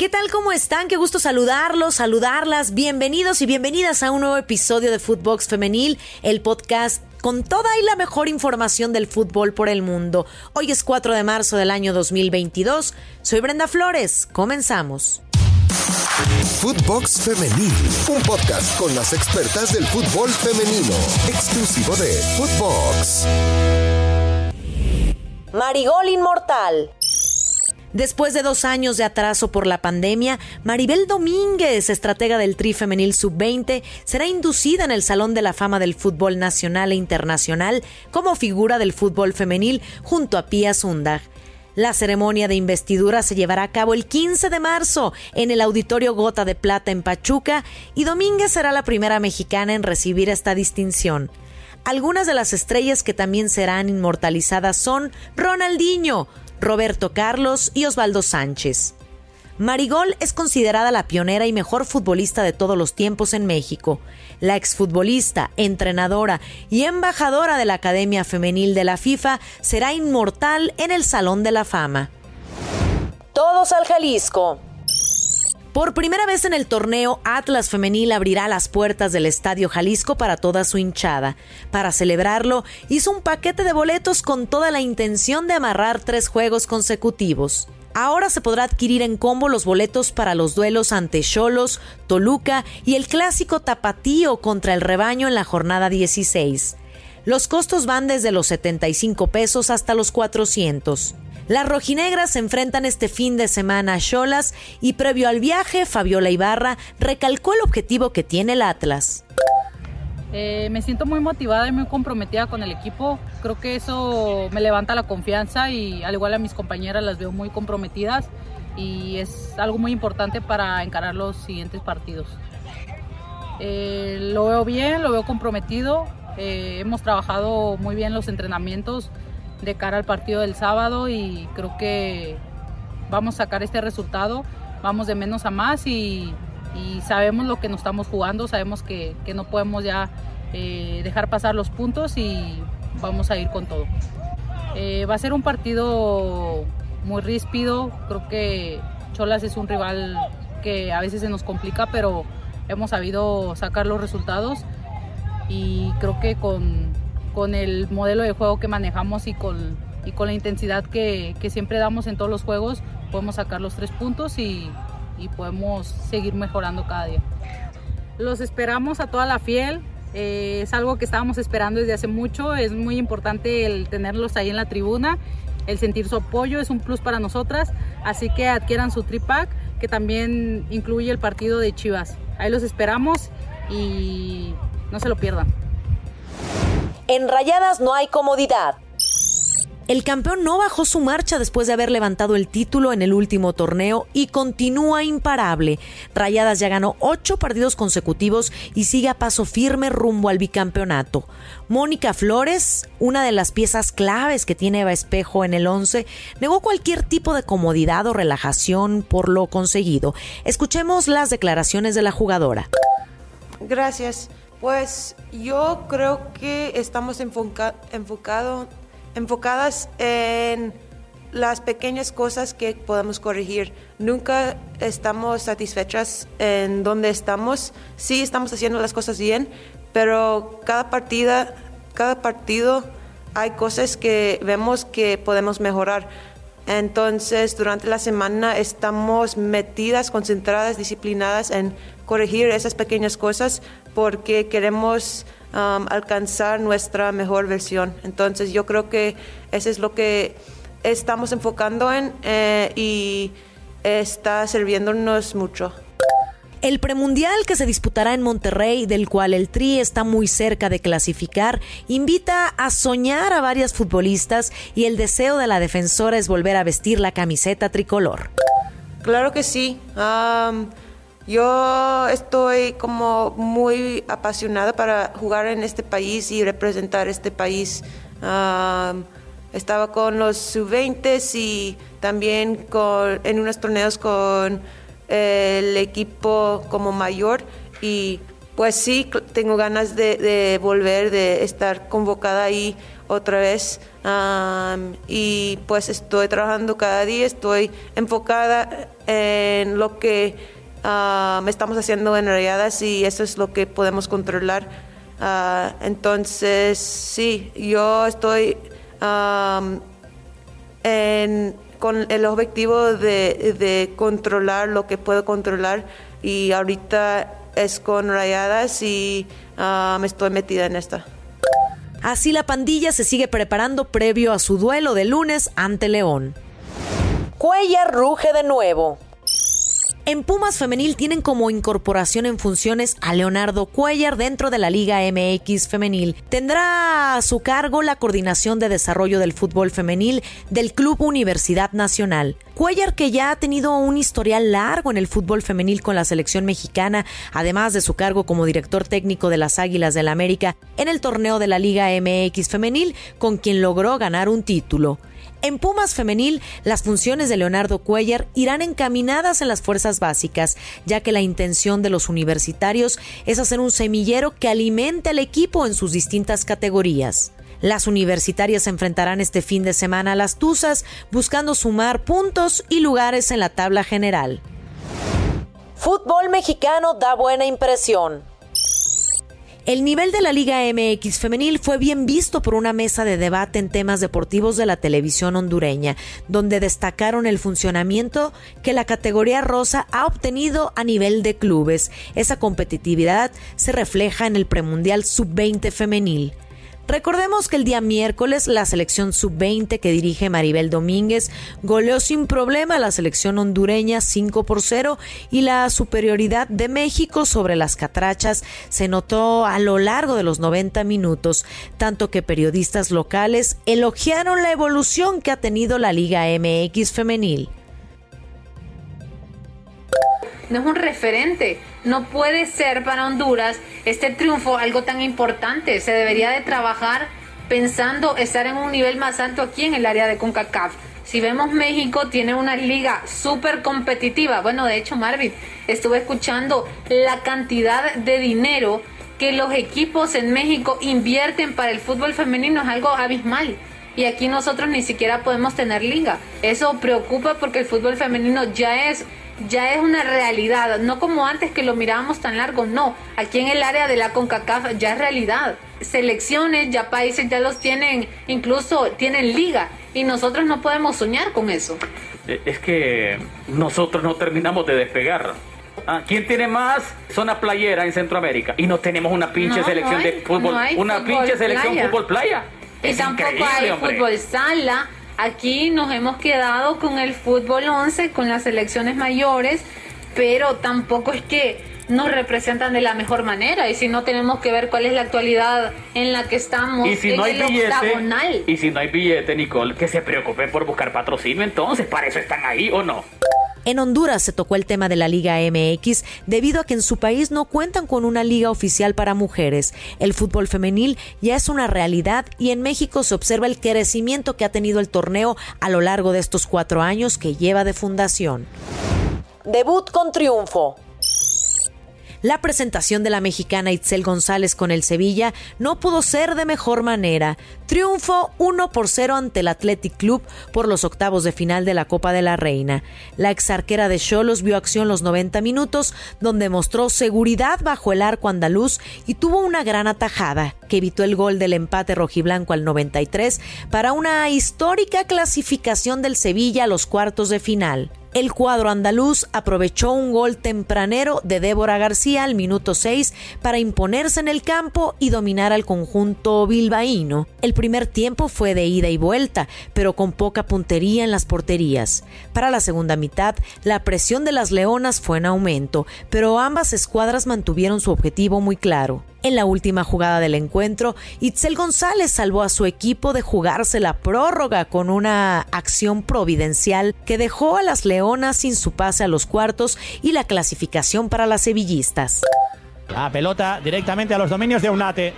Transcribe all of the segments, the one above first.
¿Qué tal? ¿Cómo están? Qué gusto saludarlos, saludarlas. Bienvenidos y bienvenidas a un nuevo episodio de Footbox Femenil, el podcast con toda y la mejor información del fútbol por el mundo. Hoy es 4 de marzo del año 2022. Soy Brenda Flores. Comenzamos. Footbox Femenil, un podcast con las expertas del fútbol femenino, exclusivo de Footbox. Marigol Inmortal. Después de dos años de atraso por la pandemia, Maribel Domínguez, estratega del Tri Femenil Sub-20, será inducida en el Salón de la Fama del Fútbol Nacional e Internacional como figura del fútbol femenil junto a Pia Sundag. La ceremonia de investidura se llevará a cabo el 15 de marzo en el Auditorio Gota de Plata en Pachuca y Domínguez será la primera mexicana en recibir esta distinción. Algunas de las estrellas que también serán inmortalizadas son Ronaldinho, Roberto Carlos y Osvaldo Sánchez. Marigol es considerada la pionera y mejor futbolista de todos los tiempos en México. La exfutbolista, entrenadora y embajadora de la Academia Femenil de la FIFA será inmortal en el Salón de la Fama. Todos al Jalisco. Por primera vez en el torneo, Atlas Femenil abrirá las puertas del Estadio Jalisco para toda su hinchada. Para celebrarlo, hizo un paquete de boletos con toda la intención de amarrar tres juegos consecutivos. Ahora se podrá adquirir en combo los boletos para los duelos ante Cholos, Toluca y el clásico tapatío contra el rebaño en la jornada 16. Los costos van desde los 75 pesos hasta los 400. Las rojinegras se enfrentan este fin de semana a Cholas y previo al viaje, Fabiola Ibarra recalcó el objetivo que tiene el Atlas. Eh, me siento muy motivada y muy comprometida con el equipo. Creo que eso me levanta la confianza y al igual a mis compañeras las veo muy comprometidas y es algo muy importante para encarar los siguientes partidos. Eh, lo veo bien, lo veo comprometido. Eh, hemos trabajado muy bien los entrenamientos de cara al partido del sábado y creo que vamos a sacar este resultado. Vamos de menos a más y, sabemos lo que nos estamos jugando, sabemos que, no podemos ya eh, dejar pasar los puntos y vamos a ir con todo. Eh, va a ser un partido muy ríspido, creo que Cholas es un rival que a veces se nos complica, pero hemos sabido sacar los resultados y creo que con, con el modelo de juego que manejamos y con, y con la intensidad que, que, siempre damos en todos los juegos, podemos sacar los tres puntos y, y, podemos seguir mejorando cada día. Los esperamos a toda la fiel. Eh, es algo que estábamos esperando desde hace mucho. Es muy importante el tenerlos ahí en la tribuna. El sentir su apoyo es un plus para nosotras. Así que adquieran su tripack, que también incluye el partido de Chivas. Ahí los esperamos y no se lo pierdan. En Rayadas no hay comodidad. El campeón no bajó su marcha después de haber levantado el título en el último torneo y continúa imparable. Rayadas ya ganó ocho partidos consecutivos y sigue a paso firme rumbo al bicampeonato. Mónica Flores, una de las piezas claves que tiene Eva Espejo en el 11, negó cualquier tipo de comodidad o relajación por lo conseguido. Escuchemos las declaraciones de la jugadora. Gracias. Pues yo creo que estamos enfocado, enfocadas en las pequeñas cosas que podemos corregir. Nunca estamos satisfechas en donde estamos. Sí estamos haciendo las cosas bien, pero cada partida, cada partido hay cosas que vemos que podemos mejorar. Entonces, durante la semana estamos metidas, concentradas, disciplinadas en corregir esas pequeñas cosas porque queremos um, alcanzar nuestra mejor versión. Entonces, yo creo que eso es lo que estamos enfocando en eh, y está sirviéndonos mucho. El premundial que se disputará en Monterrey, del cual el Tri está muy cerca de clasificar, invita a soñar a varias futbolistas y el deseo de la defensora es volver a vestir la camiseta tricolor. Claro que sí. Yo estoy como muy apasionada para jugar en este país y representar este país. estaba con los sub-20 y también con, en unos torneos con el equipo como mayor y pues sí, tengo ganas de, volver, de estar convocada ahí otra vez. y pues estoy trabajando cada día, estoy enfocada en lo que me estamos haciendo en rayadas y eso es lo que podemos controlar. Ah, entonces, sí, yo estoy con el objetivo de, de controlar lo que puedo controlar y ahorita es con rayadas y ah, me estoy metida en esta. Así la pandilla se sigue preparando previo a su duelo de lunes ante León. Cuellar ruge de nuevo. En Pumas Femenil tienen como incorporación en funciones a Leonardo Cuellar dentro de la Liga MX Femenil. Tendrá a su cargo la coordinación de desarrollo del fútbol femenil del Club Universidad Nacional. Cuellar, que ya ha tenido un historial largo en el fútbol femenil con la selección mexicana, además de su cargo como director técnico de las Águilas del la América en el torneo de la Liga MX Femenil, con quien logró ganar un título. En Pumas Femenil, las funciones de Leonardo Cuellar irán encaminadas en las fuerzas básicas, ya que la intención de los universitarios es hacer un semillero que alimente al equipo en sus distintas categorías. Las universitarias se enfrentarán este fin de semana a las Tuzas, buscando sumar puntos y lugares en la tabla general. Fútbol mexicano da buena impresión. El nivel de la Liga MX femenil fue bien visto por una mesa de debate en temas deportivos de la televisión hondureña, donde destacaron el funcionamiento que la categoría rosa ha obtenido a nivel de clubes. Esa competitividad se refleja en el premundial sub-20 femenil. Recordemos que el día miércoles la selección sub-20 que dirige Maribel Domínguez goleó sin problema a la selección hondureña 5 por 0 y la superioridad de México sobre las catrachas se notó a lo largo de los 90 minutos, tanto que periodistas locales elogiaron la evolución que ha tenido la Liga MX femenil no es un referente. No puede ser para Honduras este triunfo algo tan importante. Se debería de trabajar pensando estar en un nivel más alto aquí en el área de CONCACAF. Si vemos México tiene una liga súper competitiva. Bueno, de hecho, Marvin, estuve escuchando la cantidad de dinero que los equipos en México invierten para el fútbol femenino es algo abismal. Y aquí nosotros ni siquiera podemos tener liga. Eso preocupa porque el fútbol femenino ya es ya es una realidad, no como antes que lo mirábamos tan largo, no, aquí en el área de la CONCACAF ya es realidad. Selecciones, ya países ya los tienen, incluso tienen liga y nosotros no podemos soñar con eso. Eh, es que nosotros no terminamos de despegar. Ah, ¿Quién tiene más zona playera en Centroamérica? Y no tenemos una pinche selección de fútbol, una pinche selección fútbol playa. Y tampoco hay fútbol sala Aquí nos hemos quedado con el fútbol 11, con las selecciones mayores, pero tampoco es que nos representan de la mejor manera y si no tenemos que ver cuál es la actualidad en la que estamos y si no hay billete, y si no hay billete Nicole que se preocupen por buscar patrocinio entonces para eso están ahí o no en Honduras se tocó el tema de la Liga MX debido a que en su país no cuentan con una liga oficial para mujeres. El fútbol femenil ya es una realidad y en México se observa el crecimiento que ha tenido el torneo a lo largo de estos cuatro años que lleva de fundación. Debut con triunfo. La presentación de la mexicana Itzel González con el Sevilla no pudo ser de mejor manera. Triunfo 1 por 0 ante el Athletic Club por los octavos de final de la Copa de la Reina. La exarquera de Cholos vio acción los 90 minutos, donde mostró seguridad bajo el arco andaluz y tuvo una gran atajada, que evitó el gol del empate rojiblanco al 93 para una histórica clasificación del Sevilla a los cuartos de final. El cuadro andaluz aprovechó un gol tempranero de Débora García al minuto 6 para imponerse en el campo y dominar al conjunto bilbaíno. El primer tiempo fue de ida y vuelta, pero con poca puntería en las porterías. Para la segunda mitad, la presión de las Leonas fue en aumento, pero ambas escuadras mantuvieron su objetivo muy claro. En la última jugada del encuentro, Itzel González salvó a su equipo de jugarse la prórroga con una acción providencial que dejó a las Leonas sin su pase a los cuartos y la clasificación para las sevillistas. La pelota directamente a los dominios de Unate.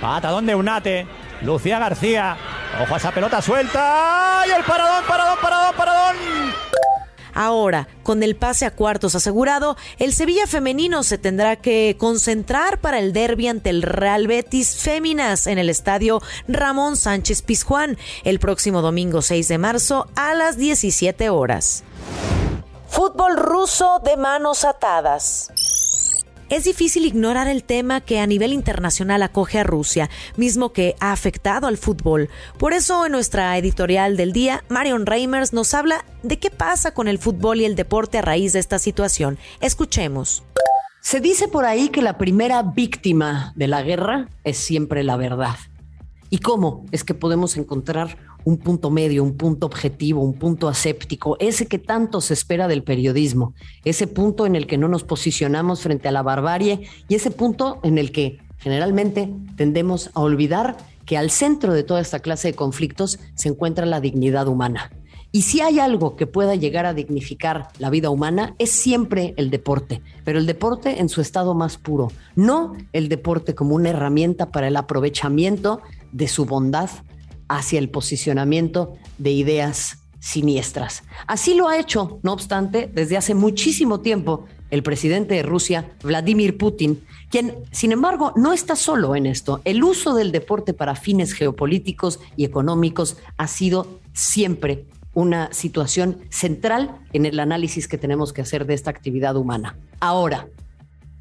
Patadón de Unate. Lucía García. Ojo a esa pelota suelta. ¡Y el paradón, paradón, paradón, paradón! Ahora, con el pase a cuartos asegurado, el Sevilla femenino se tendrá que concentrar para el derby ante el Real Betis Féminas en el estadio Ramón Sánchez Pizjuán el próximo domingo 6 de marzo a las 17 horas. Fútbol ruso de manos atadas. Es difícil ignorar el tema que a nivel internacional acoge a Rusia, mismo que ha afectado al fútbol. Por eso en nuestra editorial del día, Marion Reimers nos habla de qué pasa con el fútbol y el deporte a raíz de esta situación. Escuchemos. Se dice por ahí que la primera víctima de la guerra es siempre la verdad. ¿Y cómo es que podemos encontrar un punto medio, un punto objetivo, un punto aséptico, ese que tanto se espera del periodismo, ese punto en el que no nos posicionamos frente a la barbarie y ese punto en el que generalmente tendemos a olvidar que al centro de toda esta clase de conflictos se encuentra la dignidad humana. Y si hay algo que pueda llegar a dignificar la vida humana, es siempre el deporte, pero el deporte en su estado más puro, no el deporte como una herramienta para el aprovechamiento de su bondad hacia el posicionamiento de ideas siniestras. Así lo ha hecho, no obstante, desde hace muchísimo tiempo el presidente de Rusia, Vladimir Putin, quien, sin embargo, no está solo en esto. El uso del deporte para fines geopolíticos y económicos ha sido siempre una situación central en el análisis que tenemos que hacer de esta actividad humana. Ahora,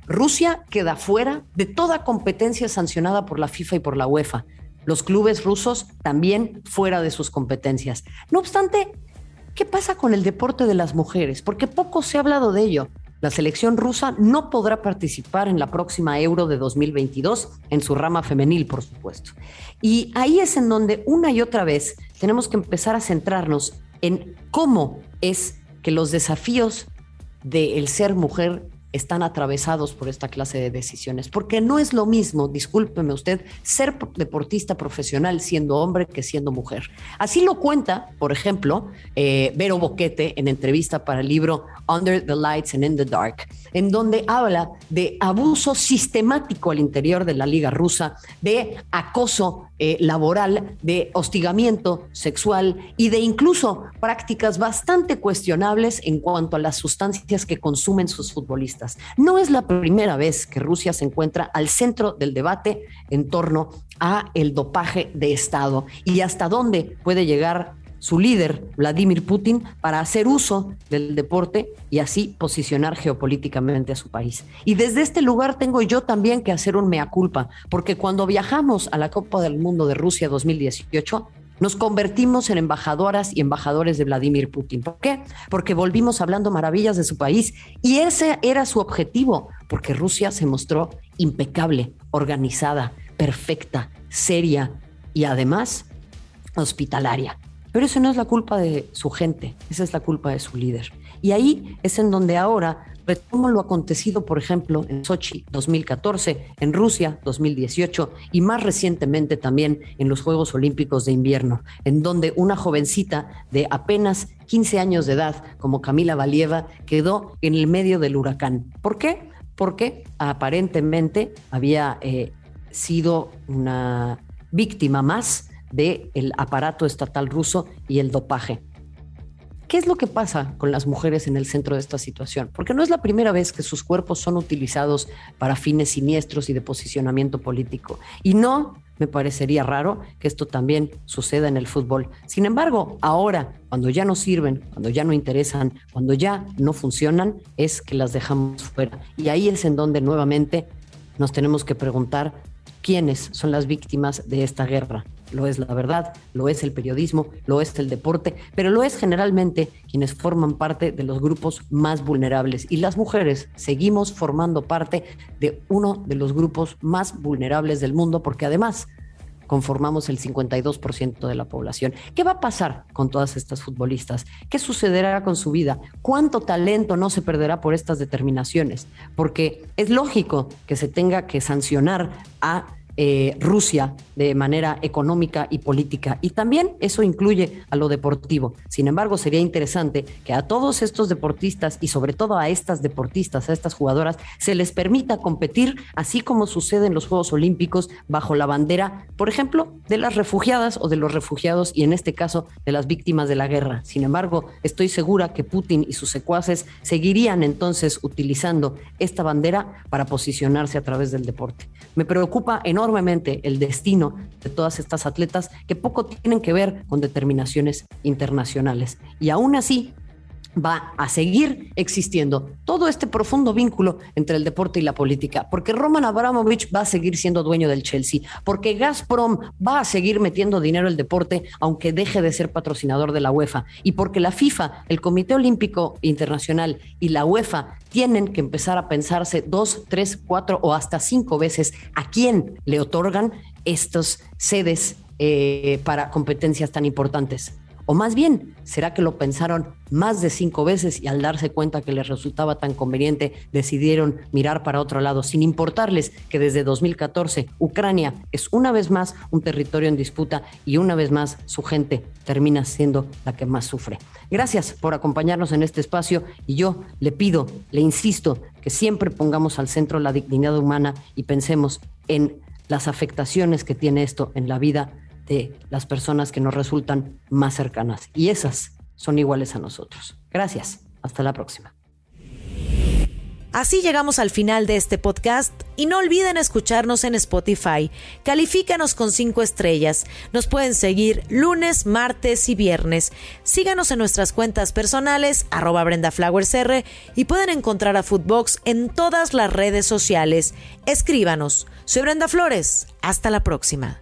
Rusia queda fuera de toda competencia sancionada por la FIFA y por la UEFA los clubes rusos también fuera de sus competencias. No obstante, ¿qué pasa con el deporte de las mujeres? Porque poco se ha hablado de ello. La selección rusa no podrá participar en la próxima Euro de 2022, en su rama femenil, por supuesto. Y ahí es en donde una y otra vez tenemos que empezar a centrarnos en cómo es que los desafíos del ser mujer están atravesados por esta clase de decisiones, porque no es lo mismo, discúlpeme usted, ser deportista profesional siendo hombre que siendo mujer. Así lo cuenta, por ejemplo, eh, Vero Boquete en entrevista para el libro Under the Lights and in the Dark, en donde habla de abuso sistemático al interior de la liga rusa, de acoso eh, laboral, de hostigamiento sexual y de incluso prácticas bastante cuestionables en cuanto a las sustancias que consumen sus futbolistas. No es la primera vez que Rusia se encuentra al centro del debate en torno a el dopaje de Estado y hasta dónde puede llegar su líder, Vladimir Putin, para hacer uso del deporte y así posicionar geopolíticamente a su país. Y desde este lugar tengo yo también que hacer un mea culpa, porque cuando viajamos a la Copa del Mundo de Rusia 2018, nos convertimos en embajadoras y embajadores de Vladimir Putin. ¿Por qué? Porque volvimos hablando maravillas de su país y ese era su objetivo, porque Rusia se mostró impecable, organizada, perfecta, seria y además hospitalaria. Pero eso no es la culpa de su gente, esa es la culpa de su líder. Y ahí es en donde ahora retomo lo acontecido, por ejemplo, en Sochi 2014, en Rusia 2018 y más recientemente también en los Juegos Olímpicos de Invierno, en donde una jovencita de apenas 15 años de edad, como Camila Valieva, quedó en el medio del huracán. ¿Por qué? Porque aparentemente había eh, sido una víctima más del aparato estatal ruso y el dopaje. ¿Qué es lo que pasa con las mujeres en el centro de esta situación? Porque no es la primera vez que sus cuerpos son utilizados para fines siniestros y de posicionamiento político. Y no me parecería raro que esto también suceda en el fútbol. Sin embargo, ahora, cuando ya no sirven, cuando ya no interesan, cuando ya no funcionan, es que las dejamos fuera. Y ahí es en donde nuevamente nos tenemos que preguntar quiénes son las víctimas de esta guerra lo es la verdad, lo es el periodismo, lo es el deporte, pero lo es generalmente quienes forman parte de los grupos más vulnerables. Y las mujeres seguimos formando parte de uno de los grupos más vulnerables del mundo porque además conformamos el 52% de la población. ¿Qué va a pasar con todas estas futbolistas? ¿Qué sucederá con su vida? ¿Cuánto talento no se perderá por estas determinaciones? Porque es lógico que se tenga que sancionar a eh, Rusia de manera económica y política. Y también eso incluye a lo deportivo. Sin embargo, sería interesante que a todos estos deportistas y sobre todo a estas deportistas, a estas jugadoras, se les permita competir así como sucede en los Juegos Olímpicos bajo la bandera, por ejemplo, de las refugiadas o de los refugiados y en este caso de las víctimas de la guerra. Sin embargo, estoy segura que Putin y sus secuaces seguirían entonces utilizando esta bandera para posicionarse a través del deporte. Me preocupa enormemente el destino de todas estas atletas que poco tienen que ver con determinaciones internacionales. Y aún así, va a seguir existiendo todo este profundo vínculo entre el deporte y la política, porque Roman Abramovich va a seguir siendo dueño del Chelsea, porque Gazprom va a seguir metiendo dinero al deporte aunque deje de ser patrocinador de la UEFA, y porque la FIFA, el Comité Olímpico Internacional y la UEFA tienen que empezar a pensarse dos, tres, cuatro o hasta cinco veces a quién le otorgan estos sedes eh, para competencias tan importantes. O más bien, ¿será que lo pensaron más de cinco veces y al darse cuenta que les resultaba tan conveniente decidieron mirar para otro lado, sin importarles que desde 2014 Ucrania es una vez más un territorio en disputa y una vez más su gente termina siendo la que más sufre? Gracias por acompañarnos en este espacio y yo le pido, le insisto, que siempre pongamos al centro la dignidad humana y pensemos en las afectaciones que tiene esto en la vida de las personas que nos resultan más cercanas. Y esas son iguales a nosotros. Gracias. Hasta la próxima. Así llegamos al final de este podcast y no olviden escucharnos en Spotify. Califícanos con cinco estrellas. Nos pueden seguir lunes, martes y viernes. Síganos en nuestras cuentas personales, arroba Brenda Flowers R, y pueden encontrar a Footbox en todas las redes sociales. Escríbanos. Soy Brenda Flores. Hasta la próxima.